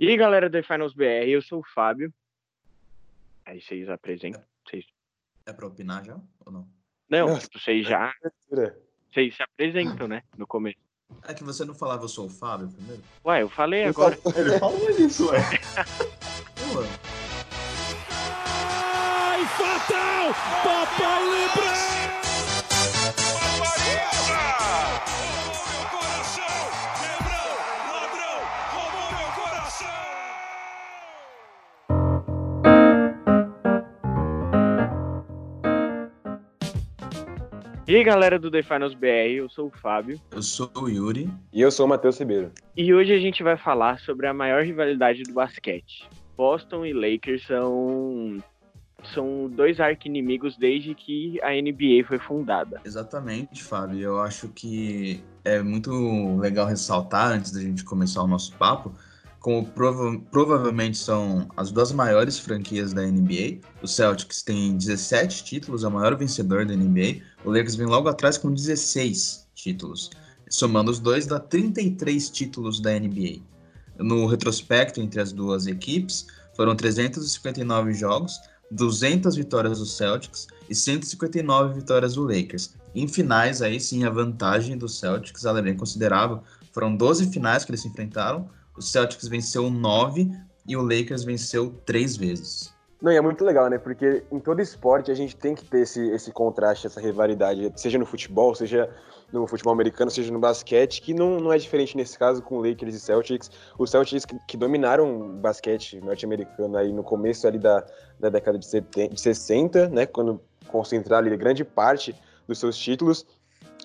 E aí, galera do Finals BR, eu sou o Fábio. Aí vocês apresentam. Vocês... É pra opinar já ou não? Não, vocês já. Vocês se apresentam, né? No começo. É que você não falava eu sou o Fábio primeiro? Ué, eu falei agora. Ele falou isso, ué. Pô, Ai, fatal! Papai Lebran! Roubou meu E aí, galera do The Finals BR, eu sou o Fábio. Eu sou o Yuri. E eu sou o Matheus Ribeiro. E hoje a gente vai falar sobre a maior rivalidade do basquete. Boston e Lakers são. São dois arqui-inimigos desde que a NBA foi fundada. Exatamente, Fábio. Eu acho que é muito legal ressaltar, antes da gente começar o nosso papo, como prova- provavelmente são as duas maiores franquias da NBA. O Celtics tem 17 títulos, é o maior vencedor da NBA. O Lakers vem logo atrás com 16 títulos. Somando os dois, dá 33 títulos da NBA. No retrospecto entre as duas equipes, foram 359 jogos, 200 vitórias do Celtics e 159 vitórias do Lakers. Em finais, aí sim, a vantagem do Celtics ela é bem considerável. Foram 12 finais que eles se enfrentaram. O Celtics venceu 9 e o Lakers venceu 3 vezes. Não, e é muito legal, né? Porque em todo esporte a gente tem que ter esse, esse contraste, essa rivalidade, seja no futebol, seja no futebol americano, seja no basquete, que não, não é diferente nesse caso com Lakers e Celtics. Os Celtics que, que dominaram o basquete norte-americano aí no começo ali da, da década de, 70, de 60, né? Quando concentraram ali grande parte dos seus títulos,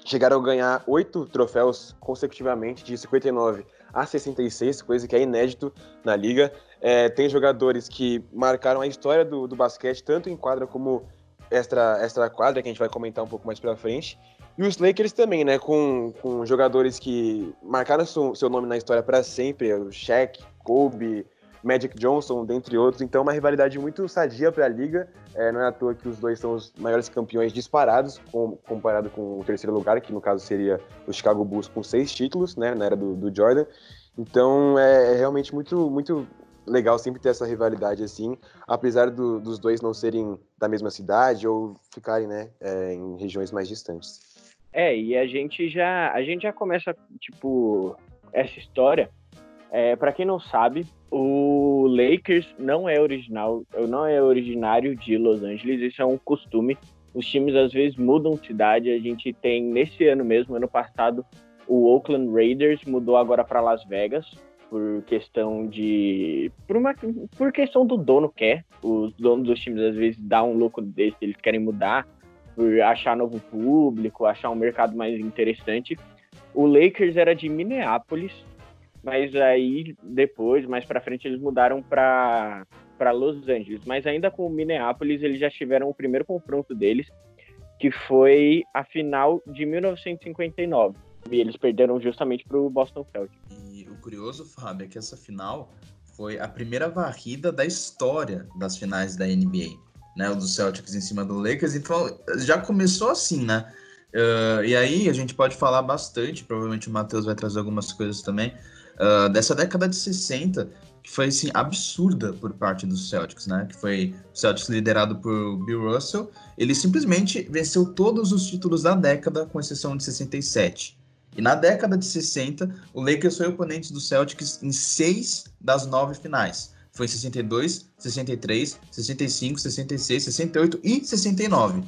chegaram a ganhar oito troféus consecutivamente, de 59 a 66, coisa que é inédito na liga. É, tem jogadores que marcaram a história do, do basquete, tanto em quadra como extra, extra quadra, que a gente vai comentar um pouco mais pra frente. E os Lakers também, né? Com, com jogadores que marcaram seu, seu nome na história para sempre, o Shaq, Kobe, Magic Johnson, dentre outros. Então, uma rivalidade muito sadia para a liga. É, não é à toa que os dois são os maiores campeões disparados, com- comparado com o terceiro lugar, que no caso seria o Chicago Bulls com seis títulos, né? Na era do, do Jordan. Então, é, é realmente muito, muito legal sempre ter essa rivalidade assim, apesar do- dos dois não serem da mesma cidade ou ficarem, né, é, em regiões mais distantes. É, e a gente já, a gente já começa, tipo, essa história. É, para quem não sabe, o Lakers não é original, não é originário de Los Angeles, isso é um costume. Os times às vezes mudam de cidade. A gente tem nesse ano mesmo, ano passado, o Oakland Raiders mudou agora para Las Vegas por questão de por uma por questão do dono quer. Os donos dos times às vezes dão um louco desse, eles querem mudar por achar novo público, achar um mercado mais interessante. O Lakers era de Minneapolis, mas aí depois, mais para frente, eles mudaram para para Los Angeles. Mas ainda com o Minneapolis, eles já tiveram o primeiro confronto deles, que foi a final de 1959. E eles perderam justamente para o Boston Celtics. E o curioso, Fábio, é que essa final foi a primeira varrida da história das finais da NBA. Né, o do Celtics em cima do Lakers, então já começou assim, né? Uh, e aí a gente pode falar bastante, provavelmente o Matheus vai trazer algumas coisas também, uh, dessa década de 60, que foi assim, absurda por parte dos Celtics, né? Que foi o Celtics liderado por Bill Russell. Ele simplesmente venceu todos os títulos da década, com exceção de 67. E na década de 60, o Lakers foi oponente do Celtics em seis das nove finais. Foi em 62, 63, 65, 66, 68 e 69.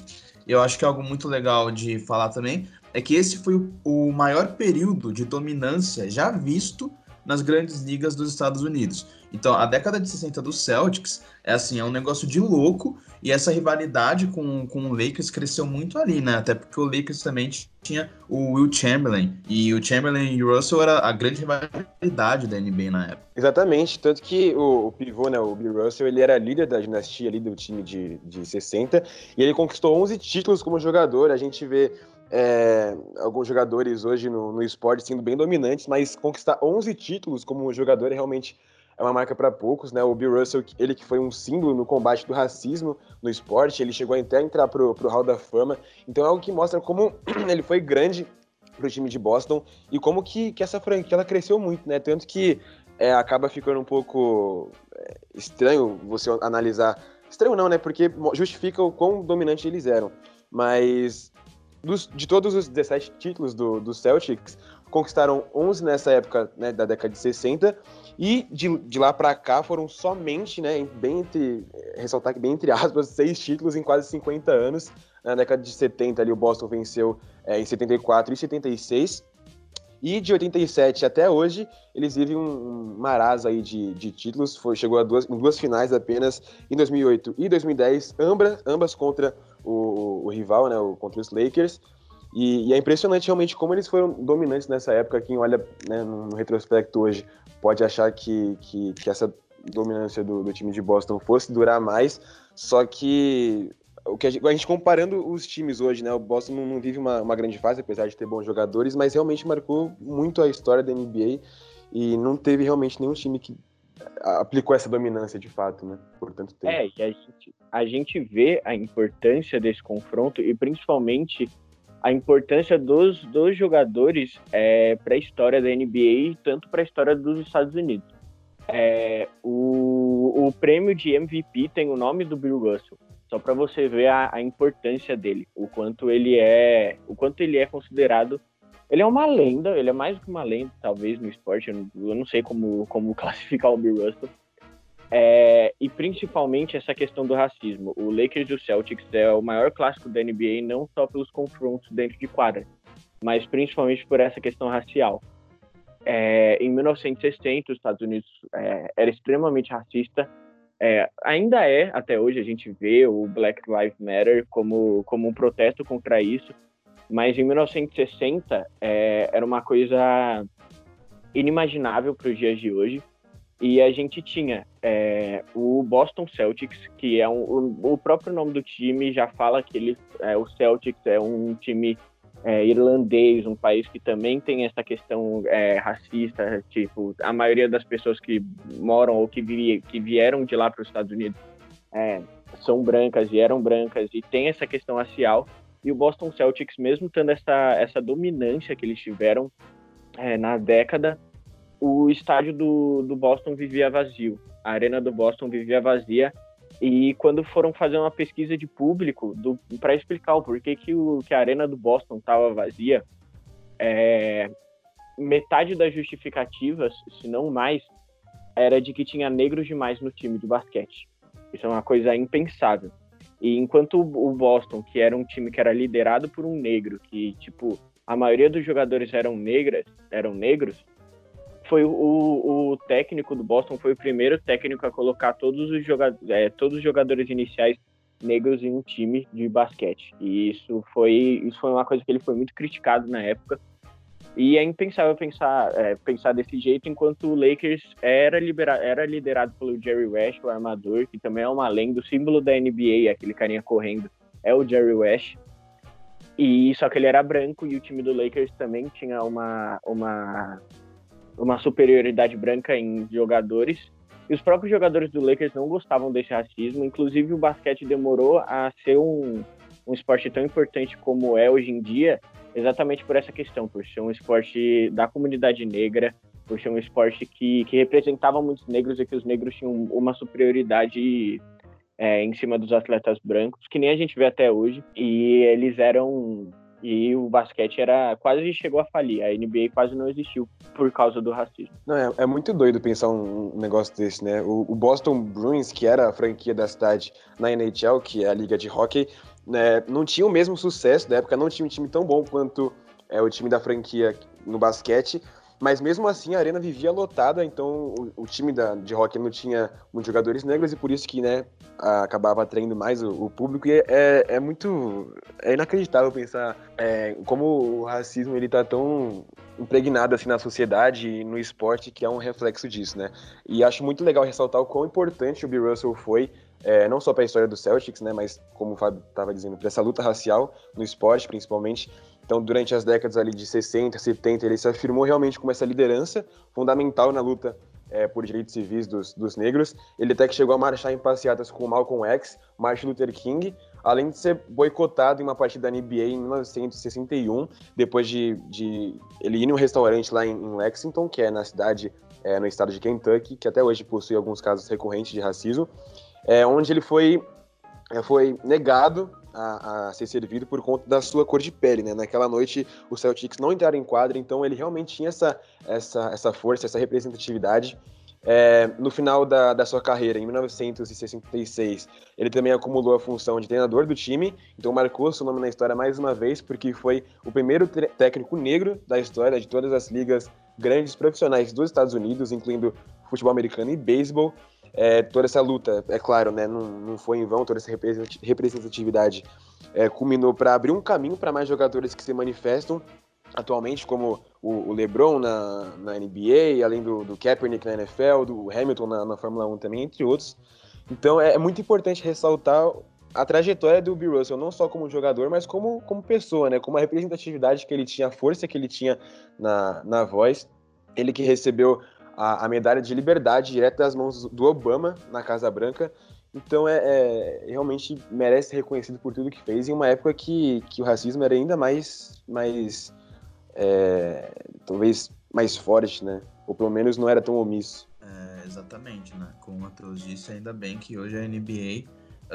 Eu acho que algo muito legal de falar também é que esse foi o, maior período de dominância já visto nas grandes ligas dos Estados Unidos. Então, a década de 60 do Celtics é assim, é um negócio de louco e essa rivalidade com, com o Lakers cresceu muito ali, né? Até porque o Lakers também tinha o Will Chamberlain e o Chamberlain e o Russell era a grande rivalidade da NBA na época. Exatamente, tanto que o, o pivô, né, o Bill Russell, ele era líder da dinastia ali do time de, de 60 e ele conquistou 11 títulos como jogador. A gente vê é, alguns jogadores hoje no, no esporte sendo bem dominantes, mas conquistar 11 títulos como jogador é realmente é uma marca para poucos, né? O Bill Russell, ele que foi um símbolo no combate do racismo no esporte, ele chegou até a entrar pro, pro Hall da Fama. Então é algo que mostra como ele foi grande pro time de Boston e como que, que essa franquia ela cresceu muito, né? Tanto que é, acaba ficando um pouco é, estranho você analisar. Estranho não, né? Porque justifica o quão dominante eles eram. Mas dos, de todos os 17 títulos do, do Celtics, conquistaram 11 nessa época né, da década de 60 e de, de lá para cá foram somente, né, bem entre, ressaltar que bem entre aspas, seis títulos em quase 50 anos. Na década de 70 ali o Boston venceu é, em 74 e 76 e de 87 até hoje, eles vivem um, um aí de, de títulos. Foi, chegou a duas, em duas finais apenas em 2008 e 2010, ambas, ambas contra o, o rival, né, o, contra os Lakers. E, e, é impressionante realmente como eles foram dominantes nessa época. Quem olha né, no, retrospecto hoje pode achar que, que, que essa dominância do, do, time de Boston fosse durar mais. Só que o que a gente, a gente, comparando os times hoje, né? O Boston não, não vive uma, uma, grande fase, apesar de ter bons jogadores, mas realmente marcou muito a história da NBA e não teve realmente nenhum time que aplicou essa dominância de fato, né? Por tanto tempo. É, e a gente, a gente vê a importância desse confronto e principalmente a importância dos, dos jogadores é, para a história da NBA e tanto para a história dos Estados Unidos. É, o, o prêmio de MVP tem o nome do Bill Russell. Só para você ver a, a, importância dele, o quanto ele é, o quanto ele é considerado. Ele é uma lenda, ele é mais do que uma lenda, talvez no esporte. Eu não, eu não sei como, como classificar o Bill Russell. É, e principalmente essa questão do racismo. O Lakers e o Celtics é o maior clássico da NBA, não só pelos confrontos dentro de quadra, mas principalmente por essa questão racial. É, em 1960, os Estados Unidos é, era extremamente racista é, ainda é, até hoje, a gente vê o Black Lives Matter como, como um protesto contra isso, mas em 1960 é, era uma coisa inimaginável para os dias de hoje. E a gente tinha é, o Boston Celtics, que é um, o, próprio nome do time já fala que ele, é, o Celtics é um time é, irlandês, um país que também tem essa questão é, racista, tipo, a maioria das pessoas que moram ou que, vi, que vieram de lá para os Estados Unidos é, são brancas e eram brancas e tem essa questão racial. E o Boston Celtics, mesmo tendo essa, essa dominância que eles tiveram é, na década, o estádio do, do Boston vivia vazio. A arena do Boston vivia vazia e quando foram fazer uma pesquisa de público para explicar o porquê que, o, que a arena do Boston estava vazia, é, metade das justificativas, se não mais, era de que tinha negros demais no time de basquete. Isso é uma coisa impensável. E enquanto o Boston, que era um time que era liderado por um negro, que tipo a maioria dos jogadores eram negras, eram negros, foi o, o técnico do Boston foi o primeiro técnico a colocar todos os, jogadores, é, todos os jogadores iniciais negros em um time de basquete. E isso foi, isso foi uma coisa que ele foi muito criticado na época. E é impensável pensar, é, pensar desse jeito, enquanto o Lakers era, libera, era liderado pelo Jerry West, o armador, que também é uma lenda, o símbolo da NBA, aquele carinha correndo, é o Jerry West. E só que ele era branco e o time do Lakers também tinha uma, uma uma superioridade branca em jogadores. E os próprios jogadores do Lakers não gostavam desse racismo. Inclusive, o basquete demorou a ser um, um esporte tão importante como é hoje em dia, exatamente por essa questão, por ser um esporte da comunidade negra, por ser um esporte que, que representava muitos negros e que os negros tinham uma superioridade é, em cima dos atletas brancos, que nem a gente vê até hoje. E eles eram e o basquete era quase chegou a falir. A NBA quase não existiu por causa do racismo. Não, é, é muito doido pensar um, negócio desse, né? O, o, Boston Bruins, que era a franquia da cidade na NHL, que é a liga de hockey, né, não tinha o mesmo sucesso da época, não tinha um time tão bom quanto é, o time da franquia no basquete. Mas mesmo assim a arena vivia lotada, então o, o time da, de hockey não tinha muitos jogadores negros e por isso que né, acabava atraindo mais o, o público. E é, é, muito. É inacreditável pensar é, como o racismo ele tá tão impregnado assim na sociedade e no esporte que é um reflexo disso, né? E acho muito legal ressaltar o quão importante o Bill Russell foi é, não só para a história do Celtics, né, mas como o Fábio estava dizendo, para essa luta racial no esporte, principalmente. Então, durante as décadas ali de 60, 70, ele se afirmou realmente como essa liderança fundamental na luta é, por direitos civis dos, dos, negros. Ele até que chegou a marchar em passeatas com Malcolm X, Martin Luther King, além de ser boicotado em uma partida da NBA em 1961, depois de, de ele ir em um restaurante lá em, em Lexington, que é na cidade é, no estado de Kentucky, que até hoje possui alguns casos recorrentes de racismo, é, onde ele foi, é, foi negado a, a, ser servido por conta da sua cor de pele, né? Naquela noite o Celtics não entraram em quadra, então ele realmente tinha essa, essa, essa força, essa representatividade. É, no final da, da sua carreira, em 1966, ele também acumulou a função de treinador do time, então marcou seu nome na história mais uma vez, porque foi o primeiro técnico negro da história de todas as ligas grandes profissionais dos Estados Unidos, incluindo futebol americano e beisebol. É, toda essa luta, é claro, né, não, não foi em vão, toda essa representatividade é, culminou para abrir um caminho para mais jogadores que se manifestam atualmente, como o, o LeBron na, na, NBA, além do, do, Kaepernick na NFL, do Hamilton na, na, Fórmula 1 também, entre outros. Então é, é, muito importante ressaltar a trajetória do Bill Russell, não só como jogador, mas como, como pessoa, né? Como a representatividade que ele tinha, a força que ele tinha na, na voz. Ele que recebeu a, a medalha de liberdade direto das mãos do Obama na Casa Branca. Então é, é, realmente merece ser reconhecido por tudo que fez em uma época que, que o racismo era ainda mais, mais é, talvez mais forte, né? Ou pelo menos não era tão omisso. É, exatamente, né? Como o Matheus disse, ainda bem que hoje a NBA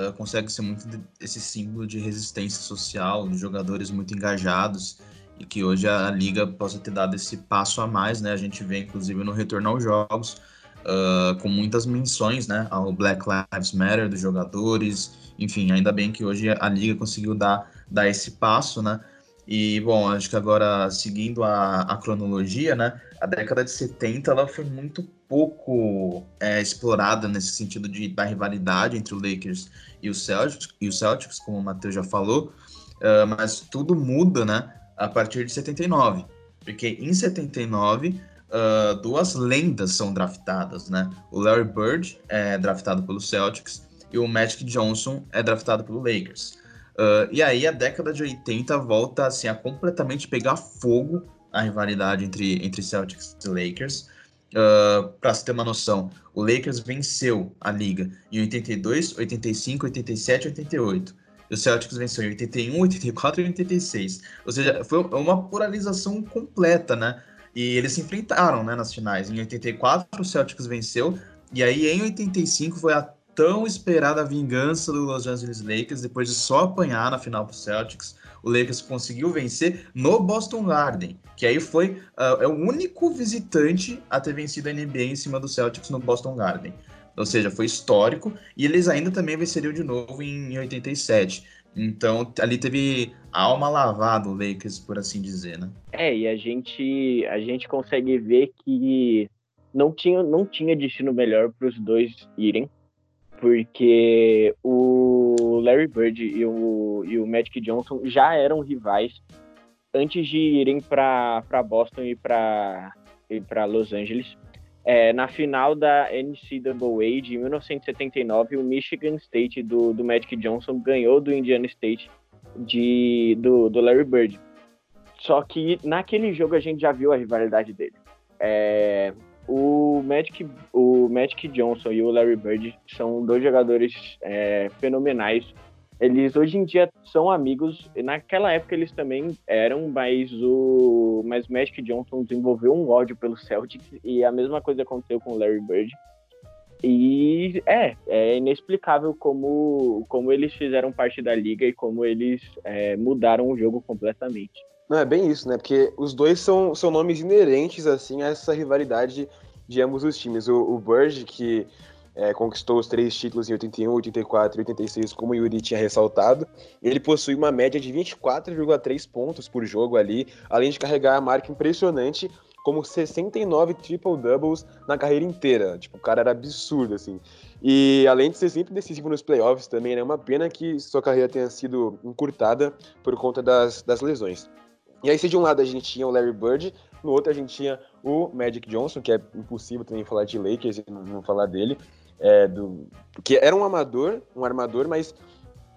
uh, consegue ser muito esse símbolo de resistência social, de jogadores muito engajados e que hoje a, liga possa ter dado esse passo a mais, né? A gente vê inclusive no retorno aos jogos uh, com muitas menções, né? Ao Black Lives Matter dos jogadores, enfim, ainda bem que hoje a liga conseguiu dar, dar esse passo, né? E, bom, acho que agora, seguindo a, a cronologia, né, a década de 70 ela foi muito pouco é, explorada nesse sentido de, da rivalidade entre o Lakers e o Celtics, e o Celtics como o Matheus já falou, uh, mas tudo muda, né, a partir de 79, porque em 79 uh, ah, duas lendas são draftadas, né, o Larry Bird é draftado pelo Celtics e o Magic Johnson é draftado pelo Lakers. Uh, e aí a década de 80 volta assim, a completamente pegar fogo a rivalidade entre, entre Celtics e Lakers. Uh, para se ter uma noção, o Lakers venceu a liga em 82, 85, 87 e 88. E o Celtics venceu em 81, 84 e 86. Ou seja, foi uma polarização completa, né? E eles se enfrentaram né, nas finais. Em 84, o Celtics venceu. E aí, em 85, foi a tão esperada vingança do Los Angeles Lakers depois de só apanhar na final pro Celtics. O Lakers conseguiu vencer no Boston Garden, que aí foi uh, é o único visitante a ter vencido a NBA em cima do Celtics no Boston Garden. Ou seja, foi histórico e eles ainda também venceriam de novo em, em 87. Então ali teve alma lavada o Lakers, por assim dizer, né? É, e a gente a gente consegue ver que não tinha não tinha destino melhor para os dois irem porque o Larry Bird e o, e o Magic Johnson já eram rivais antes de irem para Boston e para Los Angeles. É, na final da NCAA de 1979, o Michigan State do, do Magic Johnson ganhou do Indiana State de, do, do Larry Bird. Só que naquele jogo a gente já viu a rivalidade dele. É, o Magic, o Magic Johnson e o Larry Bird são dois jogadores é, fenomenais. Eles hoje em dia são amigos. Naquela época eles também eram, mas o mas Magic Johnson desenvolveu um ódio pelo Celtics e a mesma coisa aconteceu com o Larry Bird. E é, é inexplicável como, como eles fizeram parte da liga e como eles é, mudaram o jogo completamente. Não, é bem isso, né? Porque os dois são, são nomes inerentes, assim, a essa rivalidade de ambos os times. O, o Bird, que é, conquistou os três títulos em 81, 84 e 86, como o Yuri tinha ressaltado, ele possui uma média de 24,3 pontos por jogo ali, além de carregar a marca impressionante como 69 triple-doubles na carreira inteira. Tipo, o cara era absurdo, assim. E além de ser sempre decisivo nos playoffs também, é né? uma pena que sua carreira tenha sido encurtada por conta das, das lesões. E aí, se de um lado a gente tinha o Larry Bird, no outro a gente tinha o Magic Johnson, que é impossível também falar de Lakers e não falar dele, é, do, que era um amador, um armador, mas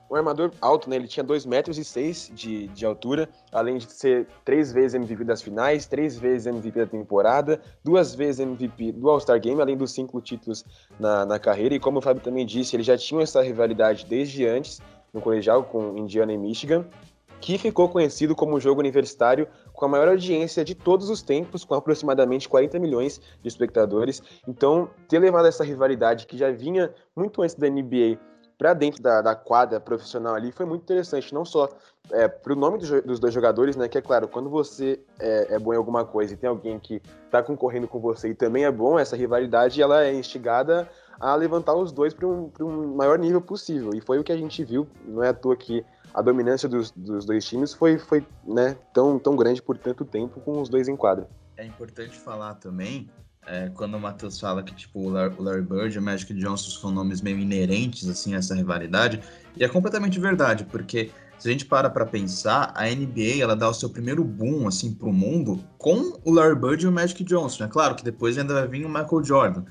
um armador alto, né? Ele tinha 2 metros e 6 de, de altura, além de ser três vezes MVP das finais, três vezes MVP da temporada, duas vezes MVP do All-Star Game, além dos cinco títulos na, na carreira. E como o Fábio também disse, ele já tinha essa rivalidade desde antes, no colegial, com Indiana e Michigan. que ficou conhecido como jogo universitário com a maior audiência de todos os tempos, com aproximadamente 40 milhões de espectadores. Então, ter levado essa rivalidade que já vinha muito antes da NBA para dentro da, da, quadra profissional ali foi muito interessante, não só é, para o nome do, dos dois jogadores, né? Que é claro, quando você é, é bom em alguma coisa e tem alguém que está concorrendo com você e também é bom, essa rivalidade ela é instigada a levantar os dois para um, um maior nível possível. E foi o que a gente viu, não é à toa que a dominância dos, dos dois times foi, foi né, tão, tão grande por tanto tempo com os dois em quadra. É importante falar também é, quando o Matheus fala que tipo, o Larry Bird e o Magic Johnson são nomes meio inerentes assim, a essa rivalidade, e é completamente verdade, porque se a gente para para pensar, a NBA ela dá o seu primeiro boom assim para o mundo com o Larry Bird e o Magic Johnson. É claro que depois ainda vai vir o Michael Jordan,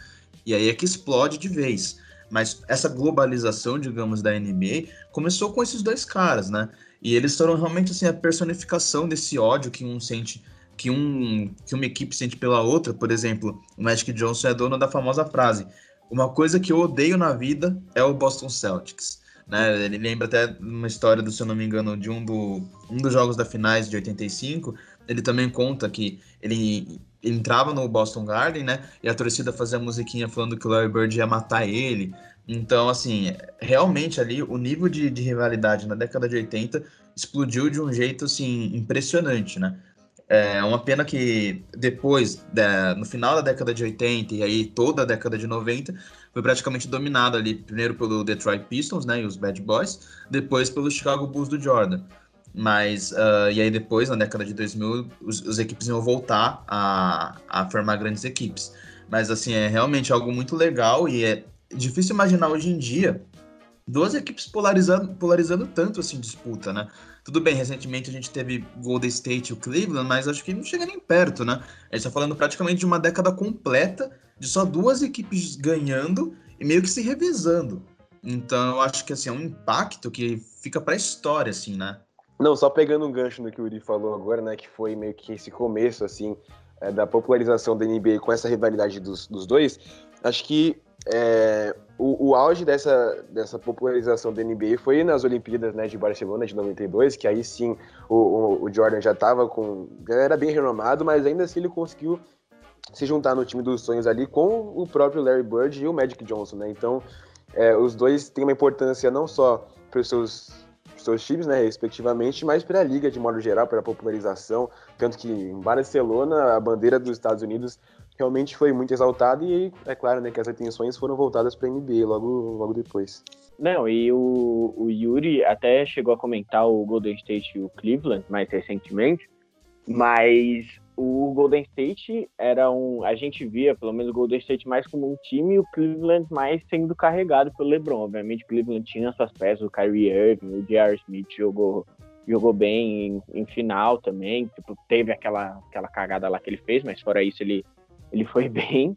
e aí é que explode de vez. Mas essa globalização, digamos, da NBA começou com esses dois caras, né? E eles foram realmente assim a personificação desse ódio que um sente que, um, que uma equipe sente pela outra, por exemplo, o Magic Johnson é dono da famosa frase: Uma coisa que eu odeio na vida é o Boston Celtics. Né? Ele lembra até uma história, do, se eu não me engano, de um, do, um dos jogos da finais de 85. Ele também conta que ele, ele entrava no Boston Garden, né? E a torcida fazia musiquinha falando que o Larry Bird ia matar ele. Então, assim, realmente ali o nível de, de rivalidade na década de 80 explodiu de um jeito assim impressionante, né? É uma pena que depois, no final da década de 80 e aí toda a década de 90, foi praticamente dominado ali, primeiro pelo Detroit Pistons, né, e os Bad Boys, depois pelo Chicago Bulls do Jordan. Mas, uh, e aí depois, na década de 2000, os, os equipes iam voltar a, a formar grandes equipes. Mas, assim, é realmente algo muito legal e é difícil imaginar hoje em dia duas equipes polarizando, polarizando tanto, assim, disputa, né? Tudo bem, recentemente a gente teve Golden State e o Cleveland, mas acho que não chega nem perto, né? A gente tá falando praticamente de uma década completa de só duas equipes ganhando e meio que se revezando. Então eu acho que assim, é um impacto que fica pra história, assim, né? Não, só pegando um gancho no que o Uri falou agora, né? Que foi meio que esse começo, assim, é, da popularização da NBA com essa rivalidade dos, dos dois. Acho que é, o, o, auge dessa, dessa popularização da NBA foi nas Olimpíadas né, de Barcelona de 92, que aí sim o, o, o Jordan já estava com. já era bem renomado, mas ainda assim ele conseguiu se juntar no time dos sonhos ali com o próprio Larry Bird e o Magic Johnson, né? Então, é, os dois têm uma importância não só para os seus, seus times, né, respectivamente, mas para a liga de modo geral, para a popularização, tanto que em Barcelona a bandeira dos Estados Unidos realmente foi muito exaltado e é claro né, que as atenções foram voltadas para a NBA logo, logo depois. Não, e o, o Yuri até chegou a comentar o Golden State e o Cleveland mais recentemente, mas o Golden State era um. A gente via, pelo menos, o Golden State mais como um time e o Cleveland mais sendo carregado pelo LeBron. Obviamente, o Cleveland tinha suas peças, o Kyrie Irving, o J.R. Smith jogou, jogou bem em, em, final também. Tipo, teve aquela, aquela cagada lá que ele fez, mas fora isso, ele ele foi bem.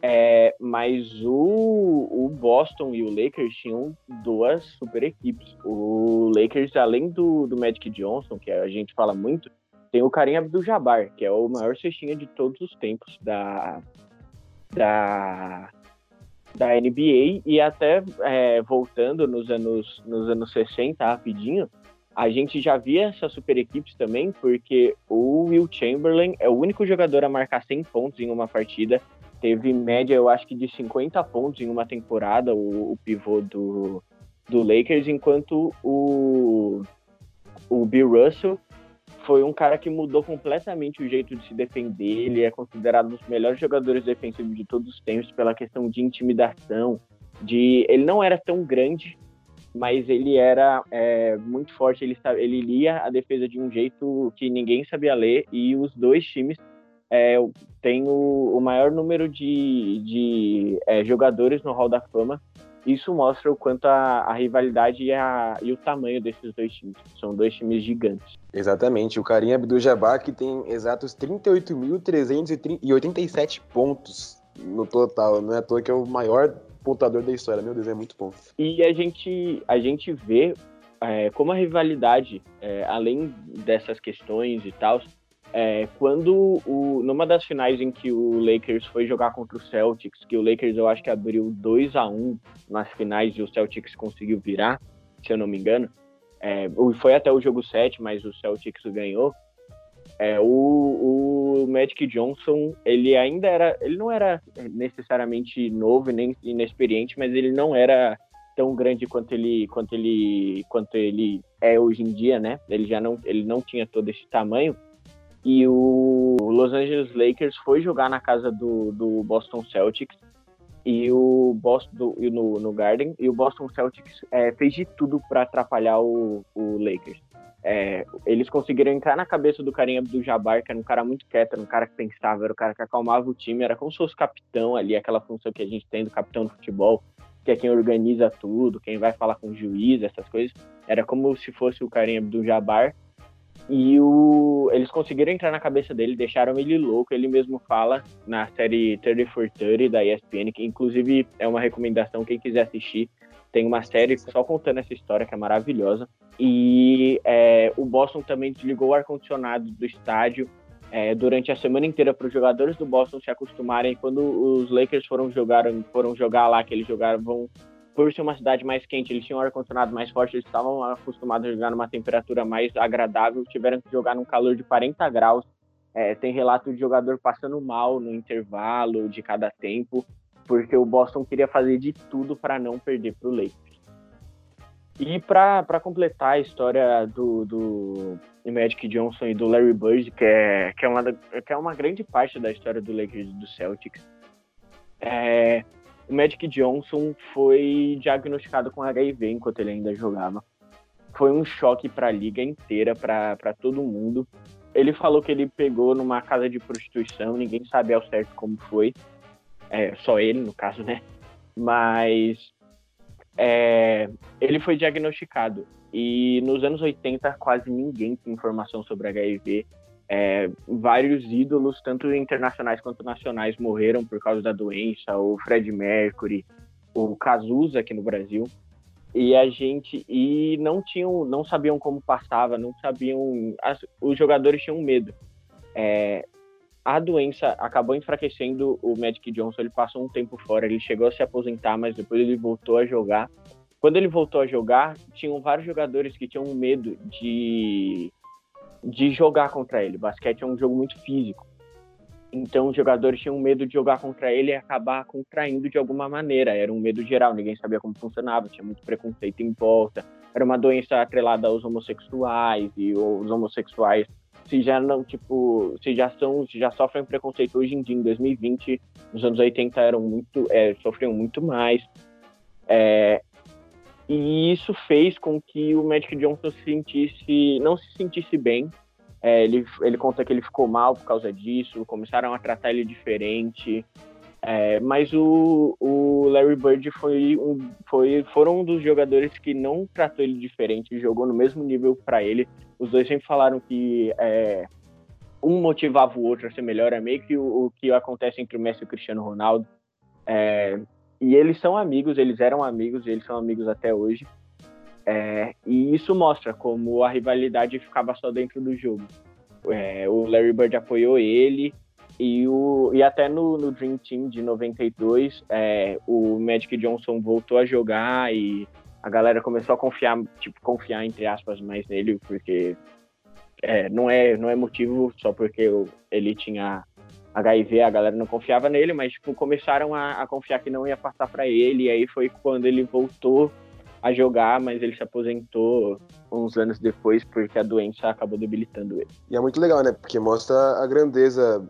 É, mas o, o Boston e o Lakers tinham duas super equipes. O Lakers, além do, do Magic Johnson, que a gente fala muito, tem o Karim Abdul-Jabbar, que é o maior cestinha de todos os tempos da, da, da NBA. E até é, voltando nos anos, nos anos 60, rapidinho, a gente já via essas super equipes também, porque o Will Chamberlain é o único jogador a marcar 100 pontos em uma partida. Teve média, eu acho que de 50 pontos em uma temporada, o, o pivô do, do Lakers, enquanto o, o Bill Russell foi um cara que mudou completamente o jeito de se defender. Ele é considerado um dos melhores jogadores defensivos de todos os tempos pela questão de intimidação. De ele não era tão grande, mas ele era é, muito forte, ele, ele lia a defesa de um jeito que ninguém sabia ler, e os dois times é, têm o, o, maior número de, de é, jogadores no Hall da Fama. Isso mostra o quanto a, a rivalidade e, a, e, o tamanho desses dois times. São dois times gigantes. Exatamente. O Karim Abdul-Jabbar que tem exatos 38.387 pontos no total. Não é à toa que é o maior pontuador da história. Meu Deus, é muito bom. E a gente, a gente vê é, como a rivalidade, é, além dessas questões e tal, é, quando o, numa das finais em que o Lakers foi jogar contra o Celtics, que o Lakers eu acho que abriu 2 a 1 nas finais e o Celtics conseguiu virar, se eu não me engano, é, foi até o jogo 7, mas o Celtics ganhou. É, o, o Magic Johnson, ele ainda era, ele não era necessariamente novo nem inexperiente, mas ele não era tão grande quanto ele, quanto ele, quanto ele é hoje em dia, né? Ele já não, ele não tinha todo esse tamanho. E o Los Angeles Lakers foi jogar na casa do, do Boston Celtics e o Boston do- no, no Garden e o Boston Celtics é, fez de tudo para atrapalhar o, o Lakers. É, eles conseguiram entrar na cabeça do Kareem Abdul-Jabbar, que era um cara muito quieto, era um cara que pensava, era um cara que acalmava o time, era como se fosse capitão ali, aquela função que a gente tem do capitão do futebol, que é quem organiza tudo, quem vai falar com o juiz, essas coisas. Era como se fosse o Kareem Abdul-Jabbar. E o, eles conseguiram entrar na cabeça dele, deixaram ele louco. Ele mesmo fala na série 30 for 30 da ESPN, que inclusive é uma recomendação, quem quiser assistir. Tem uma série só contando essa história que é maravilhosa. E é, o Boston também desligou o ar-condicionado do estádio é, durante a semana inteira para os jogadores do Boston se acostumarem. Quando os Lakers foram jogar, foram jogar lá, que eles jogavam por ser uma cidade mais quente, eles tinham um ar-condicionado mais forte, eles estavam acostumados a jogar numa temperatura mais agradável, tiveram que jogar num calor de 40 graus. É, tem relato de jogador passando mal no intervalo de cada tempo, porque o Boston queria fazer de tudo para não perder para o Lakers. E para completar a história do, do Magic Johnson e do Larry Bird, que é, que, é uma, que é uma grande parte da história do Lakers e do Celtics, é, o Magic Johnson foi diagnosticado com HIV enquanto ele ainda jogava. Foi um choque para a liga inteira, para todo mundo. Ele falou que ele pegou numa casa de prostituição, ninguém sabe ao certo como foi. É, só ele, no caso, né? Mas é, ele foi diagnosticado. E nos anos 80, quase ninguém tinha informação sobre HIV. É, vários ídolos, tanto internacionais quanto nacionais, morreram por causa da doença. O Fred Mercury, o Cazuza aqui no Brasil. E a gente e não tinham, não sabiam como passava, não sabiam. as- os jogadores tinham medo. É, a doença acabou enfraquecendo o Magic Johnson. Ele passou um tempo fora, ele chegou a se aposentar, mas depois ele voltou a jogar. Quando ele voltou a jogar, tinham vários jogadores que tinham medo de, de jogar contra ele. Basquete é um jogo muito físico. Então, os jogadores tinham medo de jogar contra ele e acabar contraindo de alguma maneira. Era um medo geral, ninguém sabia como funcionava, tinha muito preconceito em volta. Era uma doença atrelada aos homossexuais e os homossexuais se já não, tipo, se já são, se já sofrem preconceito hoje em dia, em 2020, nos anos 80 eram muito, é, sofriam muito mais. É, e isso fez com que o Magic Johnson se sentisse, não se sentisse bem. É, ele, ele conta que ele ficou mal por causa disso, começaram a tratar ele diferente. É, mas o, o Larry Bird foi um, foi, foram um dos jogadores que não tratou ele diferente, jogou no mesmo nível para ele. Os dois sempre falaram que é, um motivava o outro a ser melhor, é meio que o, o que acontece entre o Messi e o Cristiano Ronaldo. É, e eles são amigos, eles eram amigos, eles são amigos até hoje. É, e isso mostra como a rivalidade ficava só dentro do jogo. É, o Larry Bird apoiou ele, e, o, e até no, no Dream Team de 92, é, o Magic Johnson voltou a jogar e a galera começou a confiar, tipo, confiar entre aspas mais nele, porque é, não, é, não é motivo só porque ele tinha HIV, a galera não confiava nele, mas tipo, começaram a, a confiar que não ia passar para ele, e aí foi quando ele voltou a jogar, mas ele se aposentou uns anos depois porque a doença acabou debilitando ele. E é muito legal, né? Porque mostra a grandeza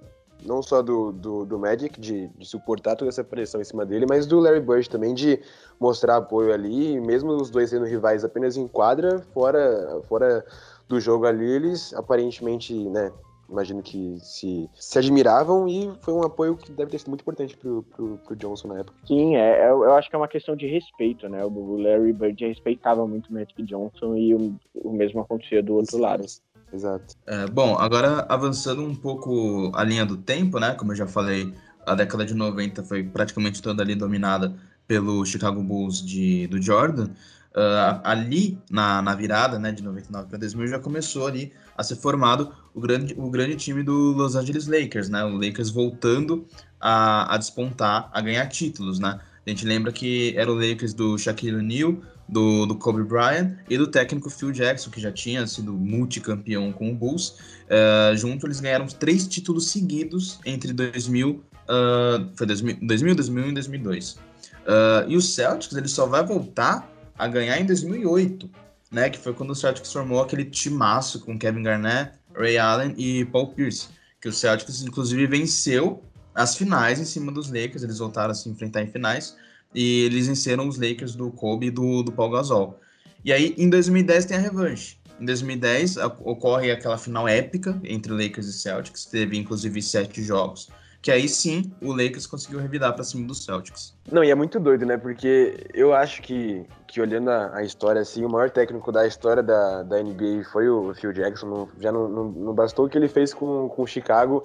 não só do, do, do Magic, de, de suportar toda essa pressão em cima dele, mas do Larry Bird também, de mostrar apoio ali, mesmo os dois sendo rivais apenas em quadra, fora, fora do jogo ali, eles aparentemente, né, imagino que se, se admiravam e foi um apoio que deve ter sido muito importante pro, pro, pro Johnson na época. Sim, é, é- eu acho que é uma questão de respeito, né? O Larry Bird respeitava muito o Magic Johnson e o, o mesmo acontecia do outro lado. Exato. É, bom, agora avançando um pouco a linha do tempo, né? Como eu já falei, a década de 90 foi praticamente toda ali dominada pelo Chicago Bulls de, do Jordan. Ah, ali, na, na virada né, de 99 para 2000, já começou ali a ser formado o grande, o grande time do Los Angeles Lakers, né? O Lakers voltando a, a despontar, a ganhar títulos, né? A gente lembra que era o Lakers do Shaquille O'Neal, do, do Kobe Bryant e do técnico Phil Jackson, que já tinha sido multicampeão com o Bulls. Uh, junto, eles ganharam três títulos seguidos entre 2000, uh, foi 2000, 2000, 2001 e 2002. Uh, e o Celtics ele só vai voltar a ganhar em 2008, né, que foi quando o Celtics formou aquele timaço com Kevin Garnett, Ray Allen e Paul Pierce, que o Celtics inclusive venceu as finais em cima dos Lakers, eles voltaram a se enfrentar em finais, e eles venceram os Lakers do Kobe e do, do Paul Gasol. E aí, em 2010, tem a revanche. Em 2010, ocorre aquela final épica entre Lakers e Celtics, teve inclusive sete jogos. Que aí sim o Lakers conseguiu revidar para cima dos Celtics. Não, e é muito doido, né? Porque eu acho que, que olhando a, a história assim, o maior técnico da história da, da NBA foi o Phil Jackson. Não, já não, não, não bastou o que ele fez com o Chicago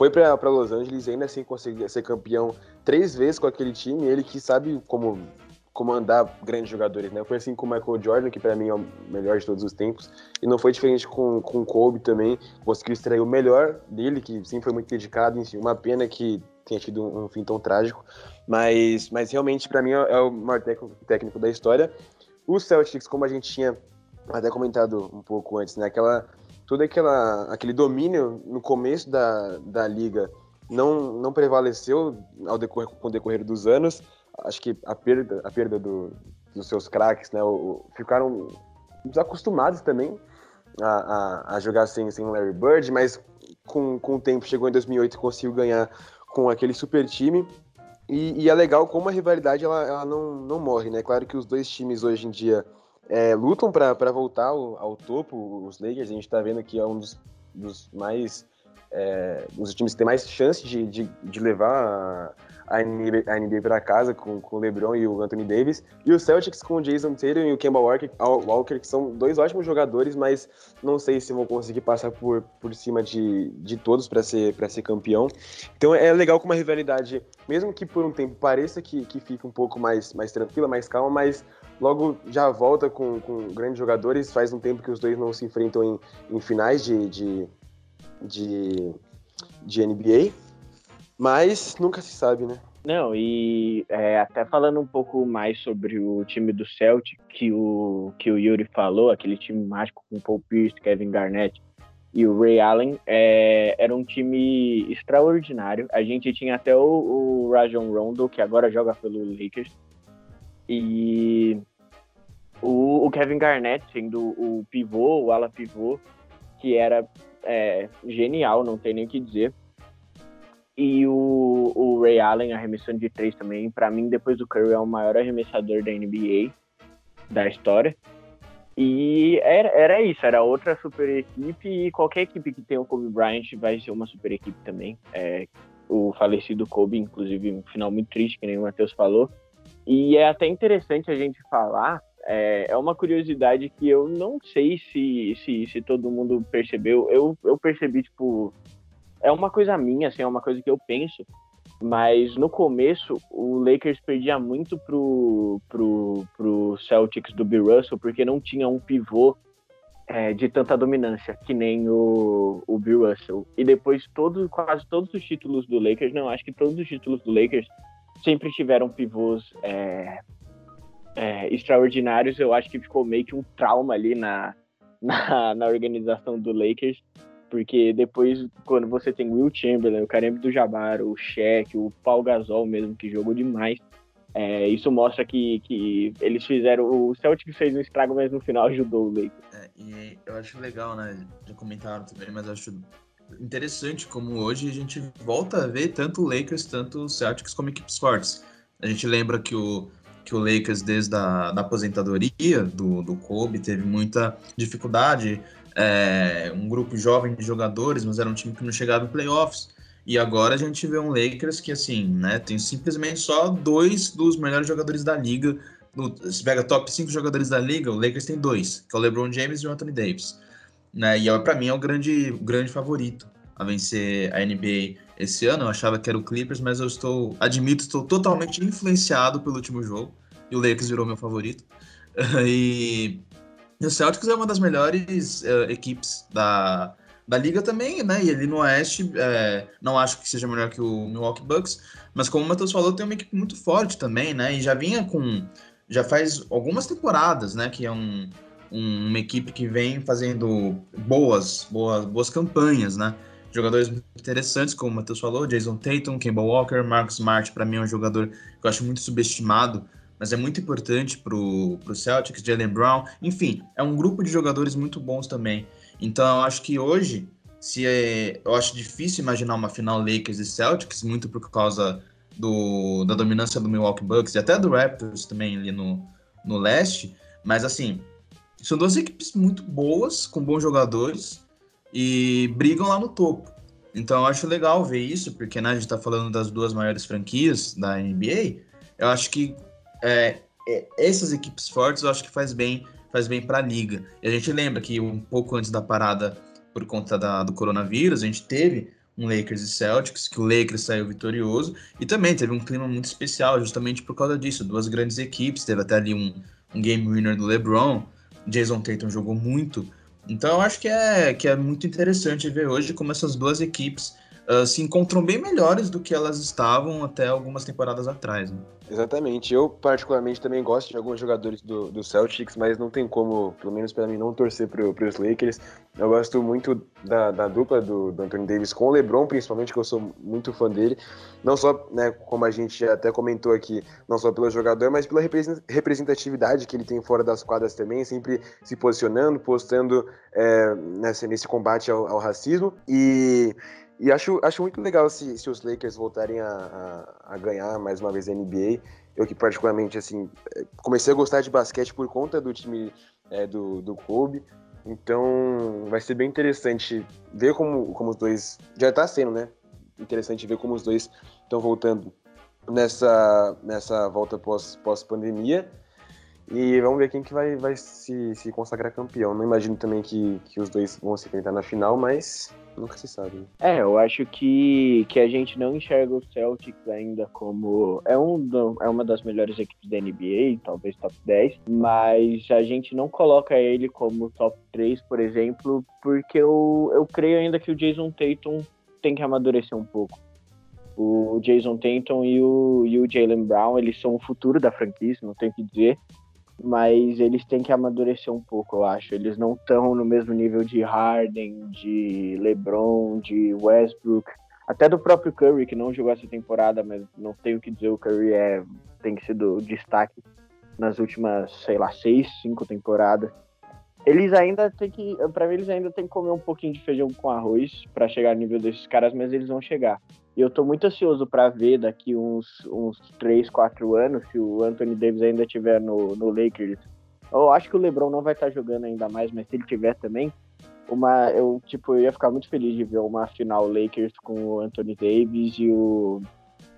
foi para Los Angeles e ainda assim conseguiu ser campeão três vezes com aquele time. Ele que sabe como comandar grandes jogadores, né? Foi assim com o Michael Jordan, que para mim é o melhor de todos os tempos, e não foi diferente com, com o Kobe também. Conseguiu extrair o melhor dele, que sim foi muito dedicado. Enfim, uma pena que tenha tido um, um fim tão trágico, mas, mas realmente para mim é, é, o maior técnico, técnico da história. O Celtics, como a gente tinha até comentado um pouco antes, né? Aquela todo aquela, aquele domínio no começo da, da liga não, não prevaleceu ao decorrer, com o decorrer dos anos. Acho que a perda, a perda do, dos seus craques, né, o, ficaram desacostumados também a, a, a, jogar sem, sem Larry Bird, mas com, com o tempo chegou em 2008 e conseguiu ganhar com aquele super time. E, e é legal como a rivalidade ela, ela não, não morre, né? Claro que os dois times hoje em dia é, lutam para voltar ao, ao, topo. Os Lakers, a gente está vendo que é um dos, dos mais. É, os times que tem mais chance de, de, de levar a, a NBA, NBA para casa com, com o LeBron e o Anthony Davis. E o Celtics com o Jason Tatum e o Kemba Walker, Walker, que são dois ótimos jogadores, mas não sei se vão conseguir passar por, por cima de, de todos para ser, ser campeão. Então é legal com uma rivalidade, mesmo que por um tempo pareça que, que fica um pouco mais, mais tranquila, mais calma, mas logo já volta com, com grandes jogadores. Faz um tempo que os dois não se enfrentam em, em finais de, de, de, de, NBA, mas nunca se sabe, né? Não, e é, até falando um pouco mais sobre o time do Celtic, que o, que o Yuri falou, aquele time mágico com Paul Pierce, Kevin Garnett e o Ray Allen, é, era um time extraordinário. A gente tinha até o, o Rajon Rondo, que agora joga pelo Lakers, e o, o, Kevin Garnett sendo o pivô, o ala pivô, que era é, genial, não tem nem o que dizer. E o, o Ray Allen arremessando de três também. Para mim, depois do Curry, é o maior arremessador da NBA da história. E era, era isso, era outra super equipe. E qualquer equipe que tenha o Kobe Bryant vai ser uma super equipe também. É, o falecido Kobe, inclusive, um final muito triste, que nem o Matheus falou. E é até interessante a gente falar é, é uma curiosidade que eu não sei se, se, se todo mundo percebeu. Eu, eu percebi, tipo, é uma coisa minha, assim, é uma coisa que eu penso. Mas no começo, o Lakers perdia muito pro, pro, pro Celtics do Bill Russell, porque não tinha um pivô é, de tanta dominância, que nem o, o Bill Russell. E depois, todo, quase todos os títulos do Lakers, não, acho que todos os títulos do Lakers sempre tiveram pivôs é, é, extraordinários, eu acho que ficou meio que um trauma ali na, na, na, organização do Lakers, porque depois, quando você tem Will Chamberlain, o Kareem do Jabbar, o Shaq, o Paul Gasol mesmo, que jogou demais, é, isso mostra que, que eles fizeram. O Celtic fez um estrago, mas no final ajudou o Lakers. É, e eu acho legal, né? Já comentaram também, mas acho interessante como hoje a gente volta a ver tanto o Lakers, tanto o Celtics como equipes fortes. A gente lembra que o que o Lakers, desde a da aposentadoria do, do Kobe, teve muita dificuldade. É, um grupo jovem de jogadores, mas era um time que não chegava em playoffs. E agora a gente vê um Lakers que, assim, né, tem simplesmente só dois dos melhores jogadores da liga. No, se pega top 5 jogadores da liga, o Lakers tem dois, que é o LeBron James e o Anthony Davis. Né, e para mim é o grande, o grande favorito a vencer a NBA esse ano. Eu achava que era o Clippers, mas eu estou, admito, estou totalmente influenciado pelo último jogo. E o Lakers virou meu favorito. e o Celtics é uma das melhores uh, equipes da, da liga também, né? E ali no Oeste, é, não acho que seja melhor que o Milwaukee Bucks, mas como o Matheus falou, tem uma equipe muito forte também, né? E já vinha com. Já faz algumas temporadas, né? Que é um, um, uma equipe que vem fazendo boas, boas, boas campanhas, né? Jogadores muito interessantes, como o Matheus falou, Jason Tatum, Kemba Walker, Marcus Smart, para mim é um jogador que eu acho muito subestimado, mas é muito importante pro, pro Celtics, Jalen Brown, enfim, é um grupo de jogadores muito bons também. Então eu acho que hoje, se é, eu acho difícil imaginar uma final Lakers e Celtics, muito por causa do, da dominância do Milwaukee Bucks e até do Raptors também ali no, no leste, mas assim, são duas equipes muito boas, com bons jogadores e brigam lá no topo. Então eu acho legal ver isso, porque né, a gente está falando das duas maiores franquias da NBA. Eu acho que é, é, essas equipes fortes eu acho que faz bem faz bem para a liga. E a gente lembra que um pouco antes da parada por conta da, do coronavírus, a gente teve um Lakers e Celtics, que o Lakers saiu vitorioso, e também teve um clima muito especial, justamente por causa disso. Duas grandes equipes, teve até ali um, um game winner do LeBron, Jason Tatum jogou muito. Então eu acho que é, que é muito interessante ver hoje como essas duas equipes uh, se encontram bem melhores do que elas estavam até algumas temporadas atrás. Né? Exatamente. Eu, particularmente, também gosto de alguns jogadores do, do Celtics, mas não tem como, pelo menos para mim, não torcer para os Lakers. Eu gosto muito da, da dupla do, do, Anthony Davis com o LeBron, principalmente, que eu sou muito fã dele. Não só, né, como a gente até comentou aqui, não só pelo jogador, mas pela representatividade que ele tem fora das quadras também, sempre se posicionando, postando é, nessa, nesse combate ao, ao racismo. E e acho, acho muito legal se, se os Lakers voltarem a, a, a ganhar mais uma vez a NBA. Eu que particularmente, assim, comecei a gostar de basquete por conta do time é, do, do Kobe. Então vai ser bem interessante ver como, como os dois. Já está sendo, né? Interessante ver como os dois estão voltando nessa, nessa volta pós-pandemia. Pós e vamos ver quem que vai, vai se, se consagrar campeão. Não imagino também que, que os dois vão se enfrentar na final, mas nunca se sabe. É, eu acho que, que a gente não enxerga o Celtics ainda como. É, um é uma das melhores equipes da NBA, talvez top 10, mas a gente não coloca ele como top 3, por exemplo, porque eu, eu creio ainda que o Jason Tatum tem que amadurecer um pouco. O Jason Tatum e o, e o Jalen Brown, eles são o futuro da franquia, não tem o que dizer mas eles têm que amadurecer um pouco, eu acho. Eles não estão no mesmo nível de Harden, de LeBron, de Westbrook, até do próprio Curry, que não jogou essa temporada, mas não tenho o que dizer, o Curry é, tem sido destaque nas últimas, sei lá, seis, cinco temporadas. Eles ainda têm que, para mim, eles ainda têm que comer um pouquinho de feijão com arroz para chegar no nível desses caras, mas eles vão chegar. E eu tô muito ansioso para ver daqui uns, uns 3, 4 anos, se o Anthony Davis ainda estiver no, no Lakers. Eu acho que o LeBron não vai estar tá jogando ainda mais, mas se ele tiver também, uma, eu, tipo, eu ia ficar muito feliz de ver uma final Lakers com o Anthony Davis e o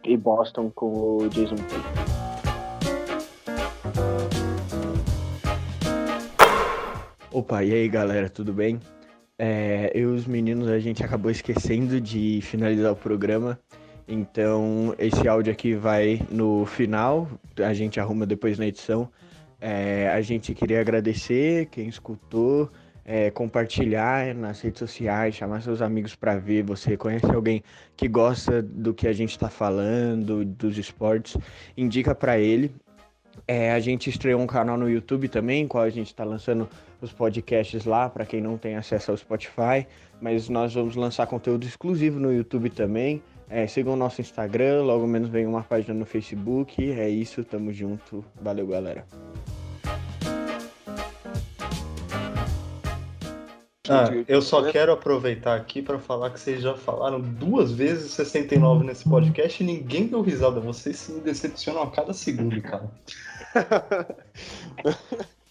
e Boston com o Jason Tatum. Opa, e aí galera, tudo bem? É, eu e os meninos a gente acabou esquecendo de finalizar o programa, então esse áudio aqui vai no final, a gente arruma depois na edição. É, a gente queria agradecer quem escutou, é, compartilhar nas redes sociais, chamar seus amigos para ver. Você conhece alguém que gosta do que a gente está falando, dos esportes, indica para ele. É, a gente estreou um canal no YouTube também, qual a gente está lançando os podcasts lá, para quem não tem acesso ao Spotify, mas nós vamos lançar conteúdo exclusivo no YouTube também. É, sigam o nosso Instagram, logo menos vem uma página no Facebook. É isso, tamo junto. Valeu, galera. Ah, eu só quero aproveitar aqui para falar que vocês já falaram duas vezes 69 nesse podcast e ninguém deu risada. Vocês se decepcionam a cada segundo, cara.